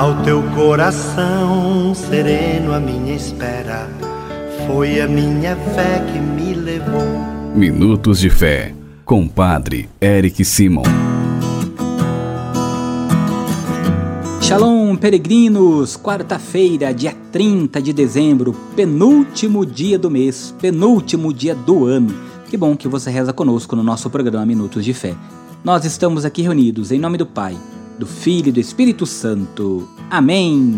Ao teu coração sereno, a minha espera foi a minha fé que me levou. Minutos de Fé, com Padre Eric Simon. Shalom, peregrinos! Quarta-feira, dia 30 de dezembro, penúltimo dia do mês, penúltimo dia do ano. Que bom que você reza conosco no nosso programa Minutos de Fé. Nós estamos aqui reunidos em nome do Pai, do Filho e do Espírito Santo. Amém!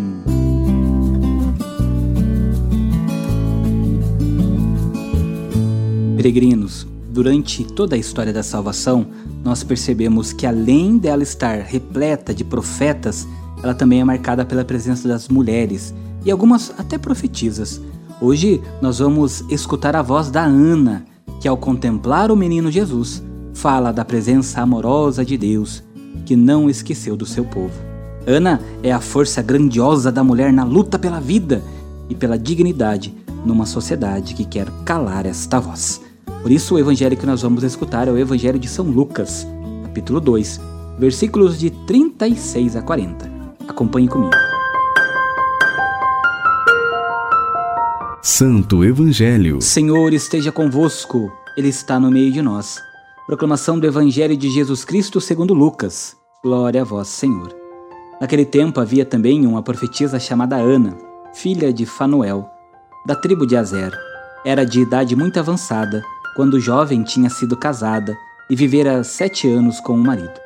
Peregrinos, durante toda a história da salvação, nós percebemos que além dela estar repleta de profetas, ela também é marcada pela presença das mulheres e algumas até profetisas. Hoje nós vamos escutar a voz da Ana, que ao contemplar o menino Jesus, fala da presença amorosa de Deus, que não esqueceu do seu povo. Ana é a força grandiosa da mulher na luta pela vida e pela dignidade numa sociedade que quer calar esta voz. Por isso, o evangelho que nós vamos escutar é o Evangelho de São Lucas, capítulo 2, versículos de 36 a 40. Acompanhe comigo. Santo Evangelho. Senhor esteja convosco, Ele está no meio de nós. Proclamação do Evangelho de Jesus Cristo segundo Lucas. Glória a vós, Senhor. Naquele tempo havia também uma profetisa chamada Ana, filha de Fanuel, da tribo de Azer. Era de idade muito avançada, quando jovem tinha sido casada e vivera sete anos com um marido.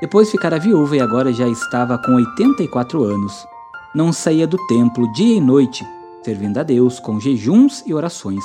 Depois ficara viúva e agora já estava com 84 anos. Não saía do templo dia e noite, servindo a Deus com jejuns e orações.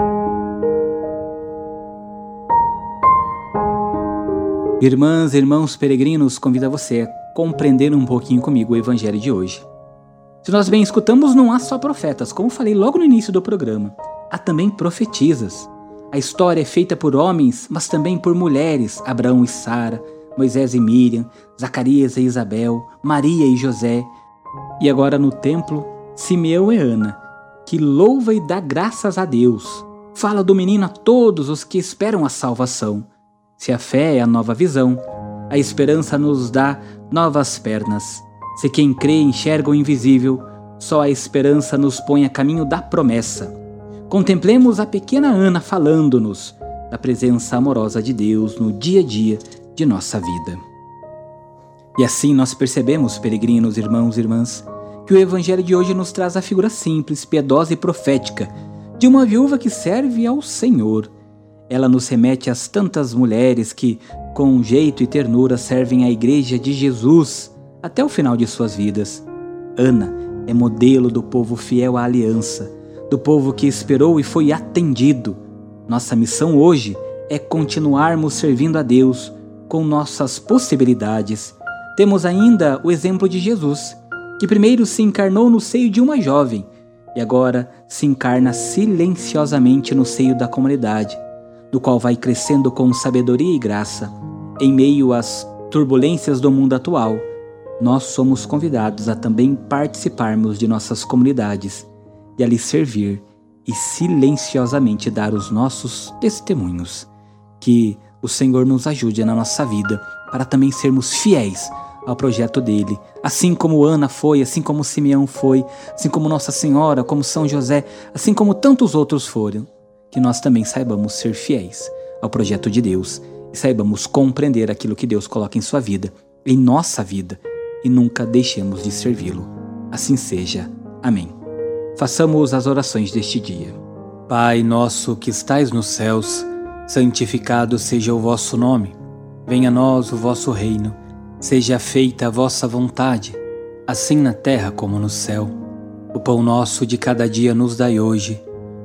Irmãs irmãos peregrinos, convido a você a compreender um pouquinho comigo o evangelho de hoje. Se nós bem escutamos, não há só profetas, como falei logo no início do programa, há também profetisas. A história é feita por homens, mas também por mulheres, Abraão e Sara, Moisés e Miriam, Zacarias e Isabel, Maria e José. E agora no templo, Simeão e Ana, que louva e dá graças a Deus. Fala do menino a todos os que esperam a salvação. Se a fé é a nova visão, a esperança nos dá novas pernas. Se quem crê enxerga o invisível, só a esperança nos põe a caminho da promessa. Contemplemos a pequena Ana falando-nos da presença amorosa de Deus no dia a dia de nossa vida. E assim nós percebemos, peregrinos, irmãos e irmãs, que o Evangelho de hoje nos traz a figura simples, piedosa e profética de uma viúva que serve ao Senhor. Ela nos remete às tantas mulheres que, com jeito e ternura, servem à Igreja de Jesus até o final de suas vidas. Ana é modelo do povo fiel à aliança, do povo que esperou e foi atendido. Nossa missão hoje é continuarmos servindo a Deus com nossas possibilidades. Temos ainda o exemplo de Jesus, que primeiro se encarnou no seio de uma jovem e agora se encarna silenciosamente no seio da comunidade, do qual vai crescendo com sabedoria e graça. Em meio às turbulências do mundo atual, nós somos convidados a também participarmos de nossas comunidades e ali servir e silenciosamente dar os nossos testemunhos. Que o Senhor nos ajude na nossa vida para também sermos fiéis ao projeto dele, assim como Ana foi, assim como Simeão foi, assim como Nossa Senhora, como São José, assim como tantos outros foram, que nós também saibamos ser fiéis ao projeto de Deus e saibamos compreender aquilo que Deus coloca em sua vida, em nossa vida, e nunca deixemos de servi-lo. Assim seja. Amém. Façamos as orações deste dia. Pai nosso que estais nos céus, santificado seja o vosso nome. Venha a nós o vosso reino. Seja feita a vossa vontade, assim na terra como no céu. O pão nosso de cada dia nos dai hoje.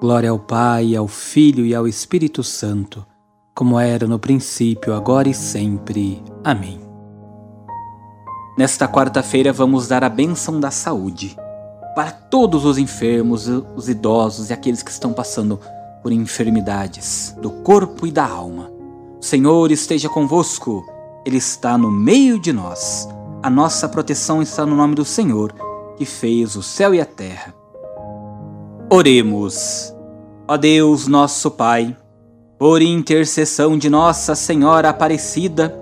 Glória ao Pai, ao Filho e ao Espírito Santo, como era no princípio, agora e sempre. Amém. Nesta quarta-feira vamos dar a bênção da saúde para todos os enfermos, os idosos e aqueles que estão passando por enfermidades do corpo e da alma. O Senhor esteja convosco, Ele está no meio de nós. A nossa proteção está no nome do Senhor, que fez o céu e a terra. Oremos. Ó Deus, nosso Pai, por intercessão de Nossa Senhora Aparecida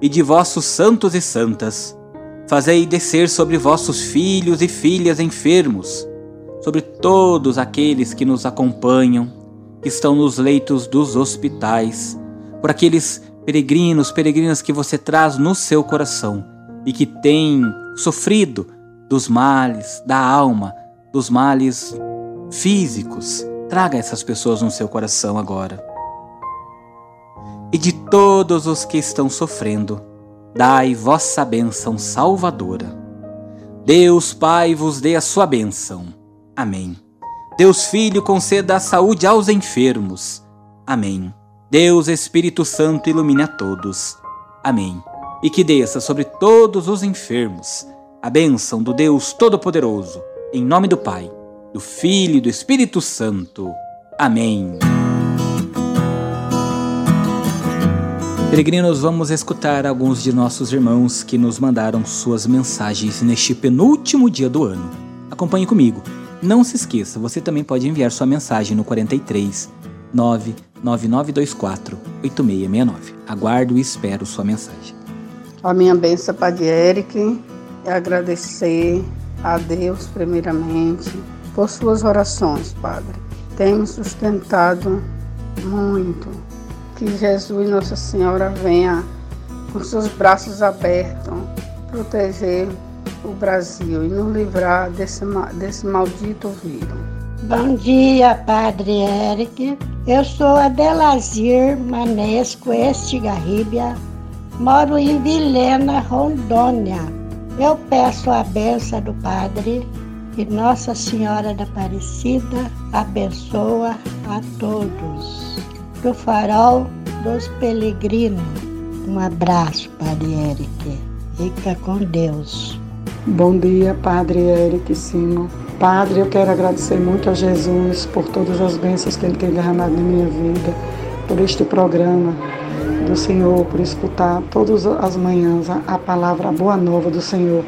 e de vossos santos e santas, Fazei descer sobre vossos filhos e filhas enfermos, sobre todos aqueles que nos acompanham, que estão nos leitos dos hospitais, por aqueles peregrinos, peregrinas que você traz no seu coração e que têm sofrido dos males da alma, dos males físicos. Traga essas pessoas no seu coração agora. E de todos os que estão sofrendo, dai vossa bênção salvadora. Deus Pai vos dê a sua bênção. Amém. Deus Filho conceda a saúde aos enfermos. Amém. Deus Espírito Santo ilumine a todos. Amém. E que desça sobre todos os enfermos a bênção do Deus Todo-Poderoso, em nome do Pai, do Filho e do Espírito Santo. Amém. Peregrinos, vamos escutar alguns de nossos irmãos que nos mandaram suas mensagens neste penúltimo dia do ano. Acompanhe comigo. Não se esqueça, você também pode enviar sua mensagem no 43 99924 8669. Aguardo e espero sua mensagem. A minha benção, Padre Eric, é agradecer a Deus, primeiramente, por suas orações, Padre. Tem me sustentado muito que Jesus Nossa Senhora venha com seus braços abertos proteger o Brasil e nos livrar desse, desse maldito vírus. Bom dia, Padre Eric. Eu sou Adelazir Manesco Estigarribia, moro em Vilhena, Rondônia. Eu peço a benção do Padre e Nossa Senhora da Aparecida abençoa a todos do farol dos peregrinos. Um abraço, Padre Eric. Fica com Deus. Bom dia, Padre Eric Simo. Padre, eu quero agradecer muito a Jesus por todas as bênçãos que Ele tem derramado na minha vida, por este programa do Senhor, por escutar todas as manhãs a, palavra, a boa nova do Senhor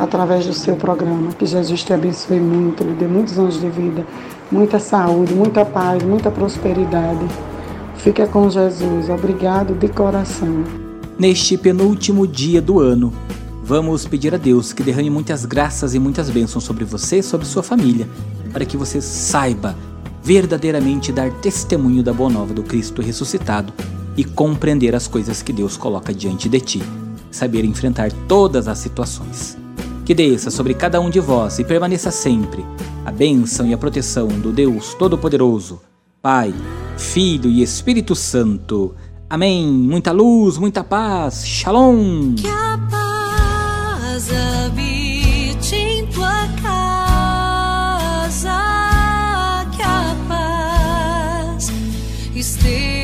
através do seu programa. Que Jesus te abençoe muito, lhe dê muitos anos de vida, muita saúde, muita paz, muita prosperidade. Fica com Jesus. Obrigado de coração. Neste penúltimo dia do ano, vamos pedir a Deus que derrame muitas graças e muitas bênçãos sobre você sobre sua família, para que você saiba verdadeiramente dar testemunho da boa nova do Cristo ressuscitado e compreender as coisas que Deus coloca diante de ti, saber enfrentar todas as situações. Que desça sobre cada um de vós e permaneça sempre a bênção e a proteção do Deus Todo-Poderoso, Pai, Filho e Espírito Santo. Amém. Muita luz, muita paz. Shalom. Que a paz habite em tua casa. Que a paz esteja